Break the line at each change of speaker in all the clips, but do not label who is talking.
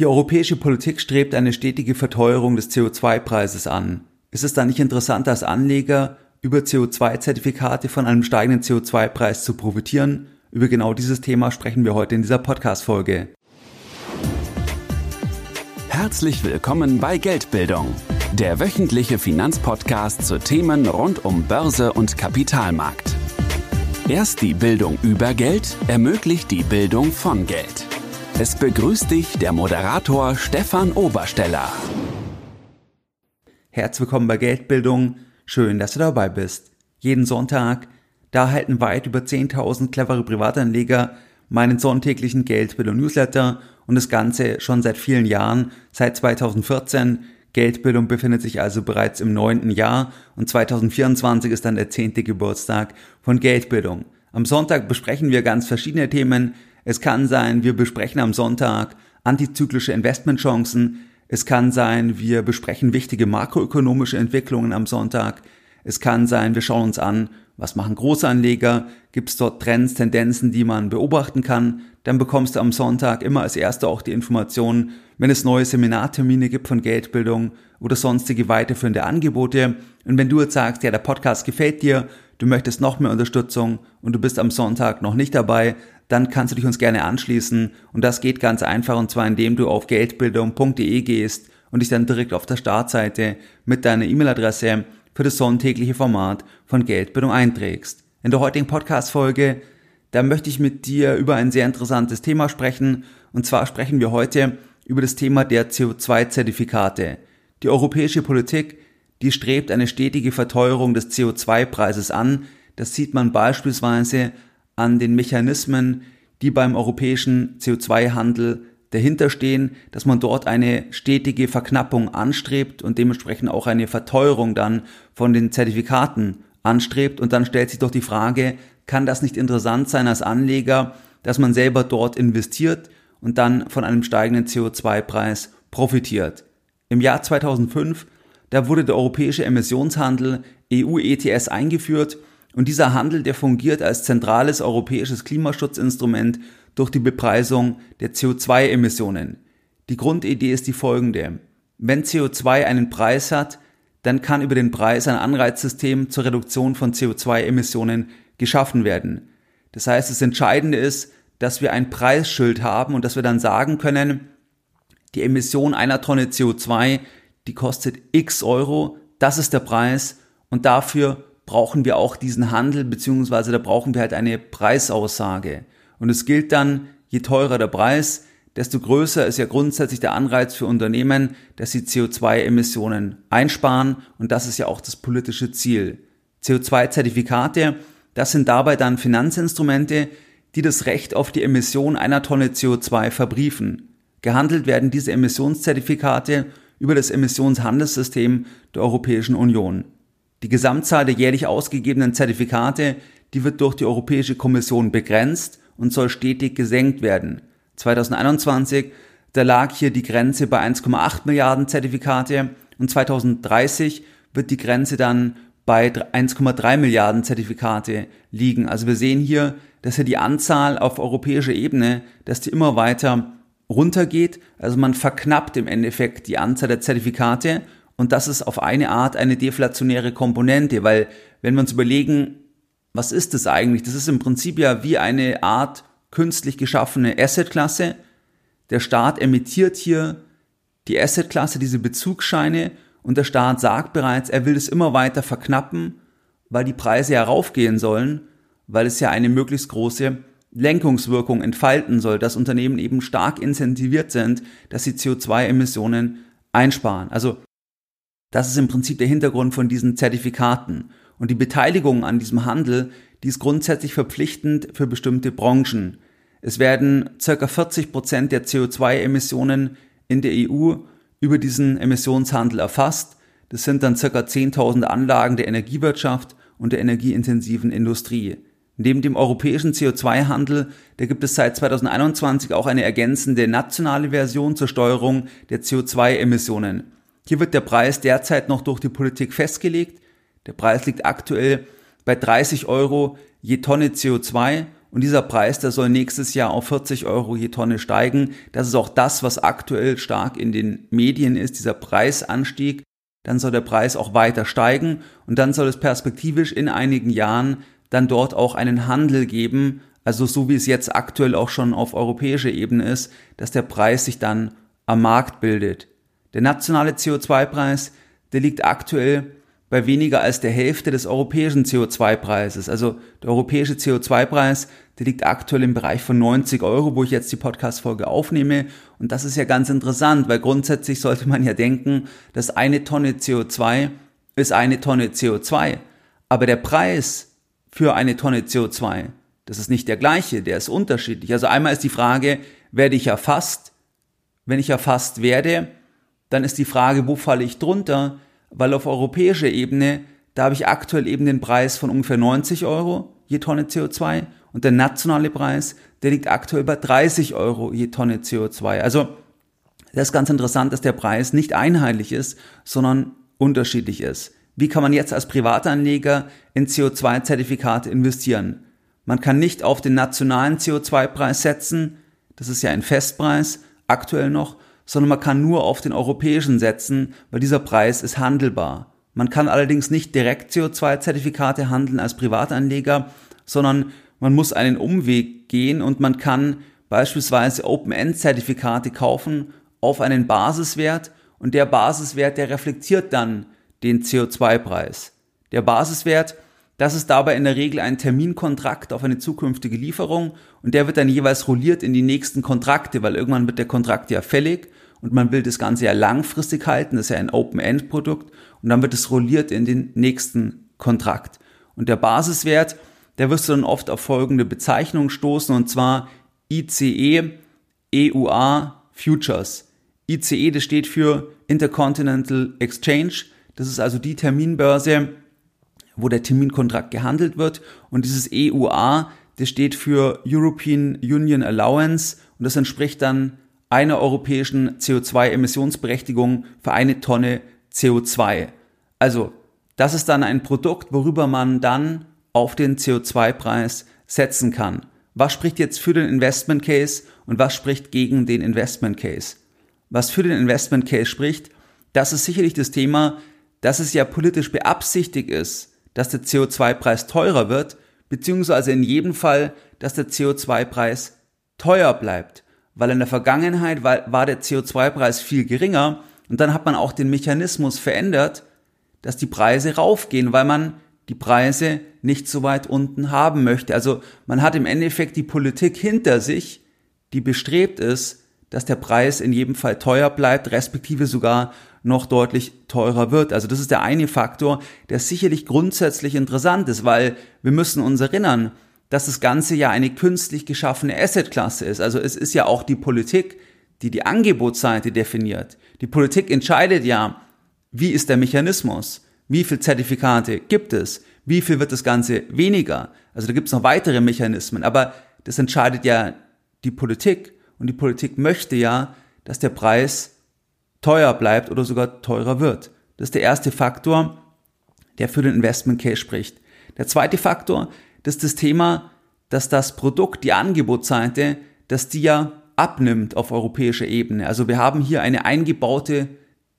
Die europäische Politik strebt eine stetige Verteuerung des CO2-Preises an. Ist es dann nicht interessant, als Anleger über CO2-Zertifikate von einem steigenden CO2-Preis zu profitieren? Über genau dieses Thema sprechen wir heute in dieser Podcast-Folge.
Herzlich willkommen bei Geldbildung, der wöchentliche Finanzpodcast zu Themen rund um Börse und Kapitalmarkt. Erst die Bildung über Geld ermöglicht die Bildung von Geld. Es begrüßt dich der Moderator Stefan Obersteller.
Herzlich willkommen bei Geldbildung. Schön, dass du dabei bist. Jeden Sonntag, da erhalten weit über 10.000 clevere Privatanleger meinen sonntäglichen Geldbildung Newsletter und das Ganze schon seit vielen Jahren, seit 2014. Geldbildung befindet sich also bereits im neunten Jahr und 2024 ist dann der zehnte Geburtstag von Geldbildung. Am Sonntag besprechen wir ganz verschiedene Themen, es kann sein, wir besprechen am Sonntag antizyklische Investmentchancen. Es kann sein, wir besprechen wichtige makroökonomische Entwicklungen am Sonntag. Es kann sein, wir schauen uns an, was machen Großanleger, gibt es dort Trends, Tendenzen, die man beobachten kann. Dann bekommst du am Sonntag immer als Erster auch die Informationen, wenn es neue Seminartermine gibt von Geldbildung oder sonstige weiterführende Angebote. Und wenn du jetzt sagst, ja, der Podcast gefällt dir, du möchtest noch mehr Unterstützung und du bist am Sonntag noch nicht dabei, dann kannst du dich uns gerne anschließen und das geht ganz einfach und zwar indem du auf geldbildung.de gehst und dich dann direkt auf der Startseite mit deiner E-Mail-Adresse für das sonntägliche Format von Geldbildung einträgst. In der heutigen Podcast-Folge, da möchte ich mit dir über ein sehr interessantes Thema sprechen und zwar sprechen wir heute über das Thema der CO2-Zertifikate. Die europäische Politik, die strebt eine stetige Verteuerung des CO2-Preises an. Das sieht man beispielsweise an den Mechanismen, die beim europäischen CO2-Handel dahinter stehen, dass man dort eine stetige Verknappung anstrebt und dementsprechend auch eine Verteuerung dann von den Zertifikaten anstrebt. Und dann stellt sich doch die Frage, kann das nicht interessant sein als Anleger, dass man selber dort investiert und dann von einem steigenden CO2-Preis profitiert. Im Jahr 2005, da wurde der europäische Emissionshandel EU ETS eingeführt und dieser Handel, der fungiert als zentrales europäisches Klimaschutzinstrument durch die Bepreisung der CO2-Emissionen. Die Grundidee ist die folgende. Wenn CO2 einen Preis hat, dann kann über den Preis ein Anreizsystem zur Reduktion von CO2-Emissionen geschaffen werden. Das heißt, das Entscheidende ist, dass wir ein Preisschild haben und dass wir dann sagen können, die Emission einer Tonne CO2, die kostet x Euro, das ist der Preis und dafür brauchen wir auch diesen Handel, beziehungsweise da brauchen wir halt eine Preisaussage. Und es gilt dann, je teurer der Preis, desto größer ist ja grundsätzlich der Anreiz für Unternehmen, dass sie CO2-Emissionen einsparen und das ist ja auch das politische Ziel. CO2-Zertifikate, das sind dabei dann Finanzinstrumente, die das Recht auf die Emission einer Tonne CO2 verbriefen. Gehandelt werden diese Emissionszertifikate über das Emissionshandelssystem der Europäischen Union. Die Gesamtzahl der jährlich ausgegebenen Zertifikate, die wird durch die Europäische Kommission begrenzt und soll stetig gesenkt werden. 2021, da lag hier die Grenze bei 1,8 Milliarden Zertifikate und 2030 wird die Grenze dann bei 1,3 Milliarden Zertifikate liegen. Also wir sehen hier, dass hier die Anzahl auf europäischer Ebene, dass die immer weiter runtergeht. Also man verknappt im Endeffekt die Anzahl der Zertifikate und das ist auf eine Art eine deflationäre Komponente, weil wenn wir uns überlegen, was ist das eigentlich? Das ist im Prinzip ja wie eine Art künstlich geschaffene Assetklasse. Der Staat emittiert hier die Assetklasse, diese Bezugsscheine und der Staat sagt bereits, er will es immer weiter verknappen, weil die Preise heraufgehen sollen, weil es ja eine möglichst große Lenkungswirkung entfalten soll, dass Unternehmen eben stark incentiviert sind, dass sie CO2-Emissionen einsparen. Also das ist im Prinzip der Hintergrund von diesen Zertifikaten. Und die Beteiligung an diesem Handel, die ist grundsätzlich verpflichtend für bestimmte Branchen. Es werden circa 40 Prozent der CO2-Emissionen in der EU über diesen Emissionshandel erfasst. Das sind dann circa 10.000 Anlagen der Energiewirtschaft und der energieintensiven Industrie. Neben dem europäischen CO2-Handel, da gibt es seit 2021 auch eine ergänzende nationale Version zur Steuerung der CO2-Emissionen. Hier wird der Preis derzeit noch durch die Politik festgelegt. Der Preis liegt aktuell bei 30 Euro je Tonne CO2 und dieser Preis, der soll nächstes Jahr auf 40 Euro je Tonne steigen. Das ist auch das, was aktuell stark in den Medien ist, dieser Preisanstieg. Dann soll der Preis auch weiter steigen und dann soll es perspektivisch in einigen Jahren dann dort auch einen Handel geben, also so wie es jetzt aktuell auch schon auf europäischer Ebene ist, dass der Preis sich dann am Markt bildet. Der nationale CO2-Preis, der liegt aktuell bei weniger als der Hälfte des europäischen CO2-Preises. Also der europäische CO2-Preis, der liegt aktuell im Bereich von 90 Euro, wo ich jetzt die Podcast-Folge aufnehme. Und das ist ja ganz interessant, weil grundsätzlich sollte man ja denken, dass eine Tonne CO2 ist eine Tonne CO2. Aber der Preis für eine Tonne CO2, das ist nicht der gleiche, der ist unterschiedlich. Also einmal ist die Frage, werde ich erfasst? Wenn ich erfasst werde, dann ist die Frage, wo falle ich drunter? Weil auf europäischer Ebene, da habe ich aktuell eben den Preis von ungefähr 90 Euro je Tonne CO2 und der nationale Preis, der liegt aktuell bei 30 Euro je Tonne CO2. Also das ist ganz interessant, dass der Preis nicht einheitlich ist, sondern unterschiedlich ist. Wie kann man jetzt als Privatanleger in CO2-Zertifikate investieren? Man kann nicht auf den nationalen CO2-Preis setzen, das ist ja ein Festpreis, aktuell noch, sondern man kann nur auf den europäischen setzen, weil dieser Preis ist handelbar. Man kann allerdings nicht direkt CO2-Zertifikate handeln als Privatanleger, sondern man muss einen Umweg gehen und man kann beispielsweise Open-End-Zertifikate kaufen auf einen Basiswert und der Basiswert, der reflektiert dann den CO2-Preis. Der Basiswert, das ist dabei in der Regel ein Terminkontrakt auf eine zukünftige Lieferung und der wird dann jeweils rolliert in die nächsten Kontrakte, weil irgendwann wird der Kontrakt ja fällig und man will das Ganze ja langfristig halten, das ist ja ein Open-End-Produkt und dann wird es rolliert in den nächsten Kontrakt. Und der Basiswert, der wirst du dann oft auf folgende Bezeichnung stoßen und zwar ICE EUA Futures. ICE, das steht für Intercontinental Exchange. Das ist also die Terminbörse, wo der Terminkontrakt gehandelt wird. Und dieses EUA, das steht für European Union Allowance und das entspricht dann einer europäischen CO2-Emissionsberechtigung für eine Tonne CO2. Also, das ist dann ein Produkt, worüber man dann auf den CO2-Preis setzen kann. Was spricht jetzt für den Investment Case und was spricht gegen den Investment Case? Was für den Investment Case spricht, das ist sicherlich das Thema, dass es ja politisch beabsichtigt ist, dass der CO2-Preis teurer wird, beziehungsweise in jedem Fall, dass der CO2-Preis teuer bleibt. Weil in der Vergangenheit war, der CO2-Preis viel geringer und dann hat man auch den Mechanismus verändert, dass die Preise raufgehen, weil man die Preise nicht so weit unten haben möchte. Also man hat im Endeffekt die Politik hinter sich, die bestrebt ist, dass der Preis in jedem Fall teuer bleibt, respektive sogar noch deutlich teurer wird. Also das ist der eine Faktor, der sicherlich grundsätzlich interessant ist, weil wir müssen uns erinnern, dass das Ganze ja eine künstlich geschaffene Assetklasse ist. Also es ist ja auch die Politik, die die Angebotsseite definiert. Die Politik entscheidet ja, wie ist der Mechanismus, wie viel Zertifikate gibt es, wie viel wird das Ganze weniger. Also da gibt es noch weitere Mechanismen, aber das entscheidet ja die Politik. Und die Politik möchte ja, dass der Preis teuer bleibt oder sogar teurer wird. Das ist der erste Faktor, der für den Investment Case spricht. Der zweite Faktor, das ist das Thema, dass das Produkt, die Angebotsseite, dass die ja abnimmt auf europäischer Ebene. Also wir haben hier eine eingebaute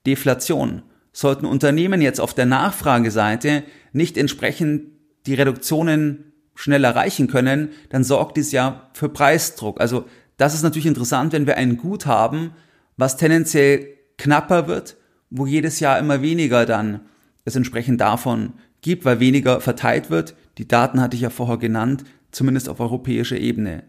Deflation. Sollten Unternehmen jetzt auf der Nachfrageseite nicht entsprechend die Reduktionen schnell erreichen können, dann sorgt dies ja für Preisdruck. Also das ist natürlich interessant, wenn wir ein Gut haben, was tendenziell knapper wird, wo jedes Jahr immer weniger dann es entsprechend davon gibt, weil weniger verteilt wird. Die Daten hatte ich ja vorher genannt, zumindest auf europäischer Ebene.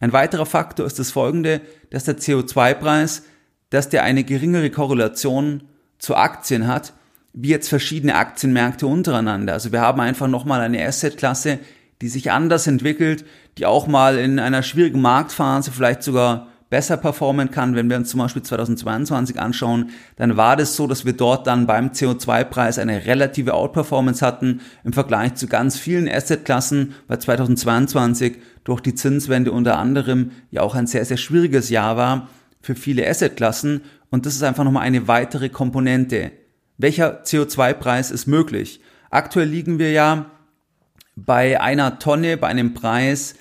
Ein weiterer Faktor ist das folgende, dass der CO2-Preis, dass der eine geringere Korrelation zu Aktien hat, wie jetzt verschiedene Aktienmärkte untereinander. Also wir haben einfach nochmal eine Assetklasse, die sich anders entwickelt, die auch mal in einer schwierigen Marktphase vielleicht sogar besser performen kann. Wenn wir uns zum Beispiel 2022 anschauen, dann war das so, dass wir dort dann beim CO2-Preis eine relative Outperformance hatten im Vergleich zu ganz vielen Assetklassen, weil 2022 durch die Zinswende unter anderem ja auch ein sehr, sehr schwieriges Jahr war für viele Assetklassen. Und das ist einfach nochmal eine weitere Komponente. Welcher CO2-Preis ist möglich? Aktuell liegen wir ja bei einer Tonne, bei einem Preis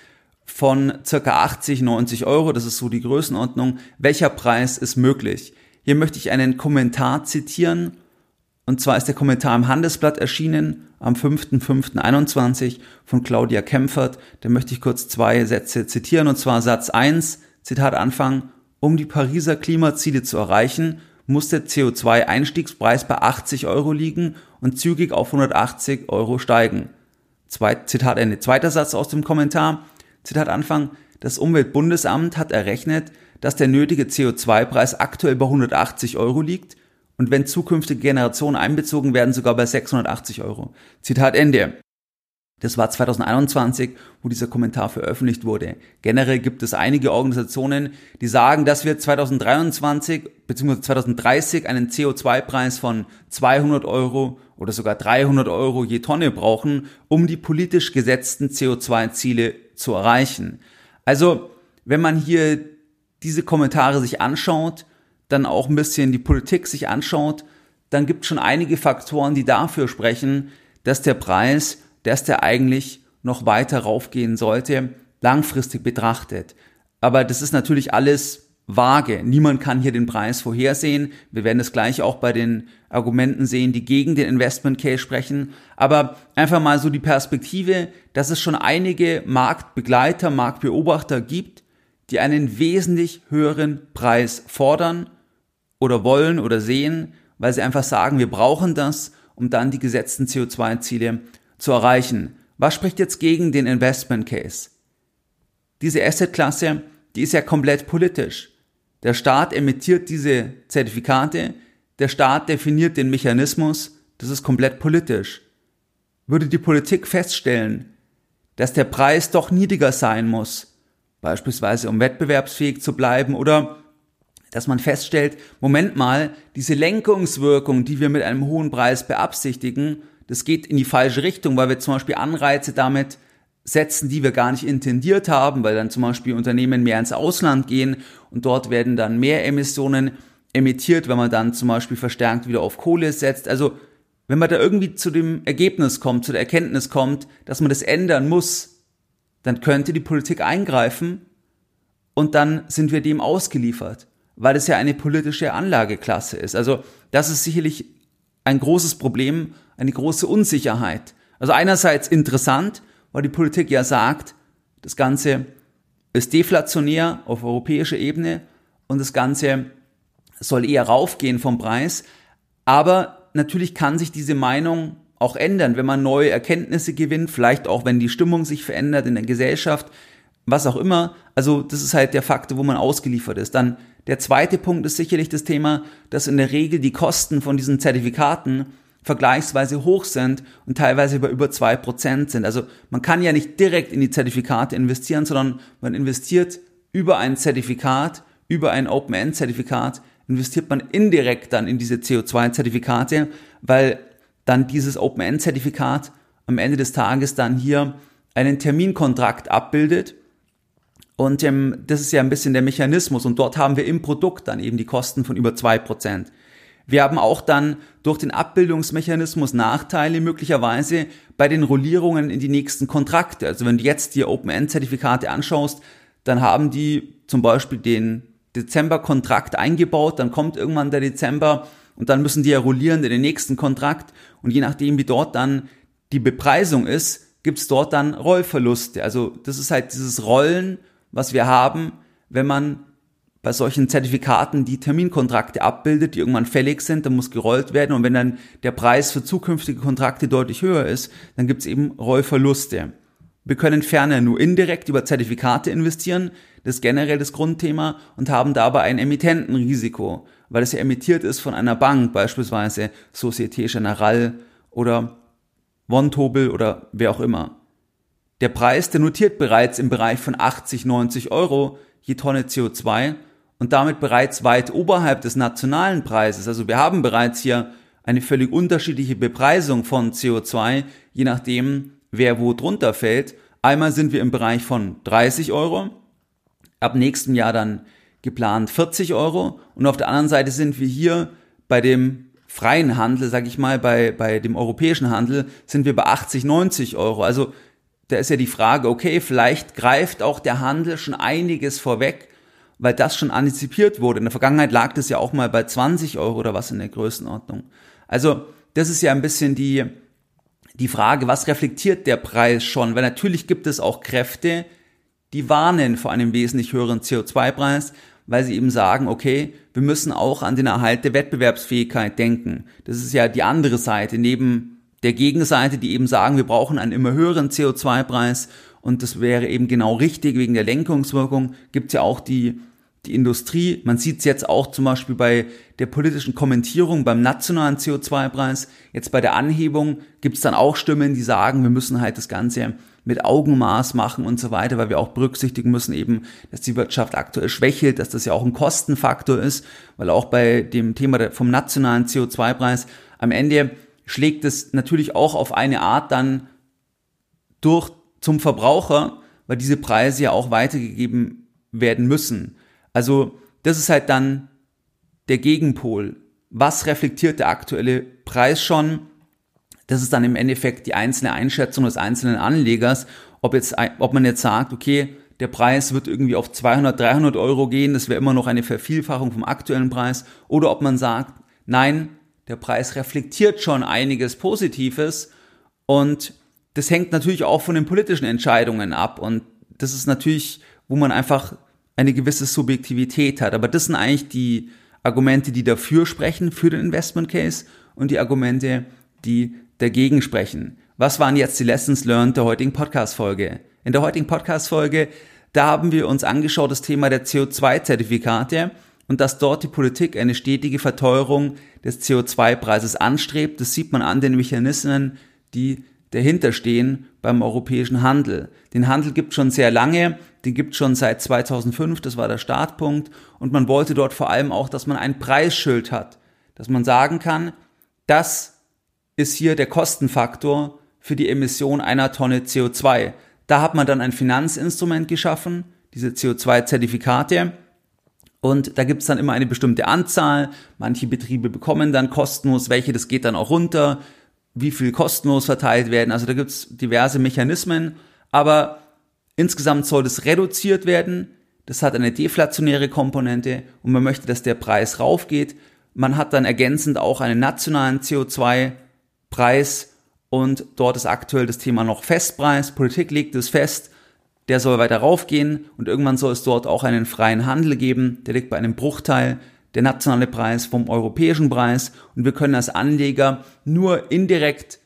von circa 80, 90 Euro, das ist so die Größenordnung. Welcher Preis ist möglich? Hier möchte ich einen Kommentar zitieren. Und zwar ist der Kommentar im Handelsblatt erschienen am 5.5.21 von Claudia Kempfert. Da möchte ich kurz zwei Sätze zitieren. Und zwar Satz 1, Zitat Anfang, um die Pariser Klimaziele zu erreichen, muss der CO2-Einstiegspreis bei 80 Euro liegen und zügig auf 180 Euro steigen. Zweit, Zitat Ende. Zweiter Satz aus dem Kommentar. Zitat Anfang. Das Umweltbundesamt hat errechnet, dass der nötige CO2-Preis aktuell bei 180 Euro liegt und wenn zukünftige Generationen einbezogen werden, sogar bei 680 Euro. Zitat Ende. Das war 2021, wo dieser Kommentar veröffentlicht wurde. Generell gibt es einige Organisationen, die sagen, dass wir 2023 bzw. 2030 einen CO2-Preis von 200 Euro oder sogar 300 Euro je Tonne brauchen, um die politisch gesetzten CO2-Ziele zu erreichen. Also, wenn man hier diese Kommentare sich anschaut, dann auch ein bisschen die Politik sich anschaut, dann gibt es schon einige Faktoren, die dafür sprechen, dass der Preis dass der eigentlich noch weiter raufgehen sollte, langfristig betrachtet. Aber das ist natürlich alles vage. Niemand kann hier den Preis vorhersehen. Wir werden es gleich auch bei den Argumenten sehen, die gegen den Investment Case sprechen. Aber einfach mal so die Perspektive, dass es schon einige Marktbegleiter, Marktbeobachter gibt, die einen wesentlich höheren Preis fordern oder wollen oder sehen, weil sie einfach sagen, wir brauchen das, um dann die gesetzten CO2-Ziele zu erreichen. Was spricht jetzt gegen den Investment Case? Diese Assetklasse, die ist ja komplett politisch. Der Staat emittiert diese Zertifikate, der Staat definiert den Mechanismus, das ist komplett politisch. Würde die Politik feststellen, dass der Preis doch niedriger sein muss, beispielsweise um wettbewerbsfähig zu bleiben oder dass man feststellt, Moment mal, diese Lenkungswirkung, die wir mit einem hohen Preis beabsichtigen, das geht in die falsche Richtung, weil wir zum Beispiel Anreize damit setzen, die wir gar nicht intendiert haben, weil dann zum Beispiel Unternehmen mehr ins Ausland gehen und dort werden dann mehr Emissionen emittiert, wenn man dann zum Beispiel verstärkt wieder auf Kohle setzt. Also wenn man da irgendwie zu dem Ergebnis kommt, zu der Erkenntnis kommt, dass man das ändern muss, dann könnte die Politik eingreifen und dann sind wir dem ausgeliefert, weil es ja eine politische Anlageklasse ist. Also das ist sicherlich ein großes Problem, eine große Unsicherheit. Also einerseits interessant, weil die Politik ja sagt, das Ganze ist deflationär auf europäischer Ebene und das Ganze soll eher raufgehen vom Preis. Aber natürlich kann sich diese Meinung auch ändern, wenn man neue Erkenntnisse gewinnt, vielleicht auch wenn die Stimmung sich verändert in der Gesellschaft, was auch immer. Also das ist halt der Faktor, wo man ausgeliefert ist. Dann der zweite Punkt ist sicherlich das Thema, dass in der Regel die Kosten von diesen Zertifikaten vergleichsweise hoch sind und teilweise über über zwei Prozent sind. Also man kann ja nicht direkt in die Zertifikate investieren, sondern man investiert über ein Zertifikat, über ein Open-End-Zertifikat, investiert man indirekt dann in diese CO2-Zertifikate, weil dann dieses Open-End-Zertifikat am Ende des Tages dann hier einen Terminkontrakt abbildet und ähm, das ist ja ein bisschen der Mechanismus. Und dort haben wir im Produkt dann eben die Kosten von über zwei Prozent. Wir haben auch dann durch den Abbildungsmechanismus Nachteile möglicherweise bei den Rollierungen in die nächsten Kontrakte. Also wenn du jetzt die Open-End-Zertifikate anschaust, dann haben die zum Beispiel den Dezember-Kontrakt eingebaut, dann kommt irgendwann der Dezember und dann müssen die ja rollieren in den nächsten Kontrakt und je nachdem, wie dort dann die Bepreisung ist, gibt's dort dann Rollverluste. Also das ist halt dieses Rollen was wir haben, wenn man bei solchen Zertifikaten die Terminkontrakte abbildet, die irgendwann fällig sind, dann muss gerollt werden und wenn dann der Preis für zukünftige Kontrakte deutlich höher ist, dann gibt es eben Rollverluste. Wir können ferner nur indirekt über Zertifikate investieren, das ist generell das Grundthema, und haben dabei ein Emittentenrisiko, weil es ja emittiert ist von einer Bank, beispielsweise Societe Generale oder Wontobel oder wer auch immer. Der Preis, der notiert bereits im Bereich von 80, 90 Euro je Tonne CO2 und damit bereits weit oberhalb des nationalen Preises. Also wir haben bereits hier eine völlig unterschiedliche Bepreisung von CO2, je nachdem, wer wo drunter fällt. Einmal sind wir im Bereich von 30 Euro, ab nächstem Jahr dann geplant 40 Euro und auf der anderen Seite sind wir hier bei dem freien Handel, sag ich mal, bei, bei dem europäischen Handel sind wir bei 80, 90 Euro. Also da ist ja die Frage, okay, vielleicht greift auch der Handel schon einiges vorweg, weil das schon antizipiert wurde. In der Vergangenheit lag das ja auch mal bei 20 Euro oder was in der Größenordnung. Also das ist ja ein bisschen die, die Frage, was reflektiert der Preis schon? Weil natürlich gibt es auch Kräfte, die warnen vor einem wesentlich höheren CO2-Preis, weil sie eben sagen, okay, wir müssen auch an den Erhalt der Wettbewerbsfähigkeit denken. Das ist ja die andere Seite, neben der Gegenseite, die eben sagen, wir brauchen einen immer höheren CO2-Preis und das wäre eben genau richtig wegen der Lenkungswirkung, gibt es ja auch die die Industrie, man sieht es jetzt auch zum Beispiel bei der politischen Kommentierung beim nationalen CO2-Preis, jetzt bei der Anhebung gibt es dann auch Stimmen, die sagen, wir müssen halt das Ganze mit Augenmaß machen und so weiter, weil wir auch berücksichtigen müssen eben, dass die Wirtschaft aktuell schwächelt, dass das ja auch ein Kostenfaktor ist, weil auch bei dem Thema vom nationalen CO2-Preis am Ende schlägt es natürlich auch auf eine Art dann durch zum Verbraucher, weil diese Preise ja auch weitergegeben werden müssen. Also das ist halt dann der Gegenpol. Was reflektiert der aktuelle Preis schon? Das ist dann im Endeffekt die einzelne Einschätzung des einzelnen Anlegers, ob, jetzt, ob man jetzt sagt, okay, der Preis wird irgendwie auf 200, 300 Euro gehen, das wäre immer noch eine Vervielfachung vom aktuellen Preis, oder ob man sagt, nein, der Preis reflektiert schon einiges Positives und das hängt natürlich auch von den politischen Entscheidungen ab und das ist natürlich, wo man einfach eine gewisse Subjektivität hat. Aber das sind eigentlich die Argumente, die dafür sprechen, für den Investment Case und die Argumente, die dagegen sprechen. Was waren jetzt die Lessons learned der heutigen Podcast-Folge? In der heutigen Podcast-Folge, da haben wir uns angeschaut das Thema der CO2-Zertifikate und dass dort die Politik eine stetige Verteuerung des CO2-Preises anstrebt. Das sieht man an den Mechanismen, die dahinter stehen beim europäischen Handel. Den Handel gibt schon sehr lange, den gibt schon seit 2005, das war der Startpunkt und man wollte dort vor allem auch, dass man ein Preisschild hat, dass man sagen kann, das ist hier der Kostenfaktor für die Emission einer Tonne CO2. Da hat man dann ein Finanzinstrument geschaffen, diese CO2-Zertifikate, und da gibt's dann immer eine bestimmte Anzahl. Manche Betriebe bekommen dann kostenlos welche, das geht dann auch runter wie viel kostenlos verteilt werden. Also da gibt's diverse Mechanismen, aber insgesamt soll das reduziert werden. Das hat eine deflationäre Komponente und man möchte, dass der Preis raufgeht. Man hat dann ergänzend auch einen nationalen CO2-Preis und dort ist aktuell das Thema noch Festpreis. Politik legt es fest, der soll weiter raufgehen und irgendwann soll es dort auch einen freien Handel geben. Der liegt bei einem Bruchteil der nationale Preis vom europäischen Preis und wir können als Anleger nur indirekt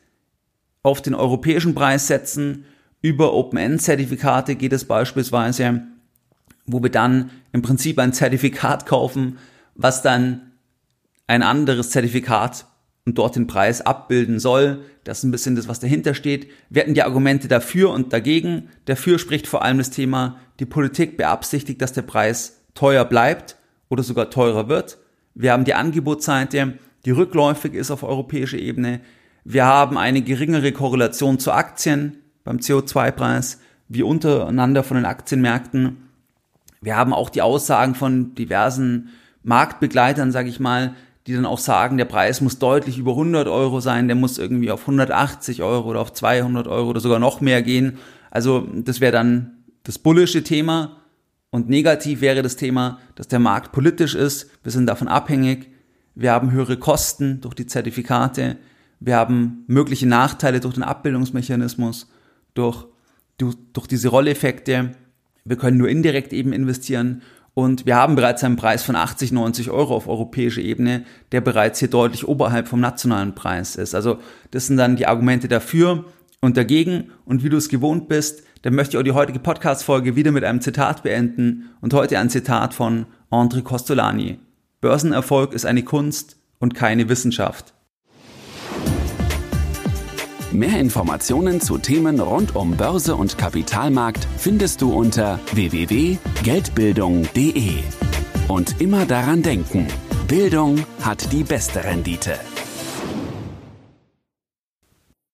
auf den europäischen Preis setzen. Über Open-End-Zertifikate geht es beispielsweise, wo wir dann im Prinzip ein Zertifikat kaufen, was dann ein anderes Zertifikat und dort den Preis abbilden soll. Das ist ein bisschen das, was dahinter steht. Wir hatten die Argumente dafür und dagegen. Dafür spricht vor allem das Thema, die Politik beabsichtigt, dass der Preis teuer bleibt oder sogar teurer wird. Wir haben die Angebotsseite, die rückläufig ist auf europäischer Ebene. Wir haben eine geringere Korrelation zu Aktien beim CO2-Preis, wie untereinander von den Aktienmärkten. Wir haben auch die Aussagen von diversen Marktbegleitern, sage ich mal, die dann auch sagen, der Preis muss deutlich über 100 Euro sein, der muss irgendwie auf 180 Euro oder auf 200 Euro oder sogar noch mehr gehen. Also das wäre dann das bullische Thema. Und negativ wäre das Thema, dass der Markt politisch ist. Wir sind davon abhängig. Wir haben höhere Kosten durch die Zertifikate. Wir haben mögliche Nachteile durch den Abbildungsmechanismus, durch, durch, durch diese Rolleffekte. Wir können nur indirekt eben investieren. Und wir haben bereits einen Preis von 80, 90 Euro auf europäischer Ebene, der bereits hier deutlich oberhalb vom nationalen Preis ist. Also das sind dann die Argumente dafür und dagegen. Und wie du es gewohnt bist, dann möchte ich auch die heutige Podcast-Folge wieder mit einem Zitat beenden und heute ein Zitat von André Costolani. Börsenerfolg ist eine Kunst und keine Wissenschaft.
Mehr Informationen zu Themen rund um Börse und Kapitalmarkt findest du unter www.geldbildung.de. Und immer daran denken, Bildung hat die beste Rendite.